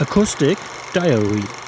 Acoustic Diary.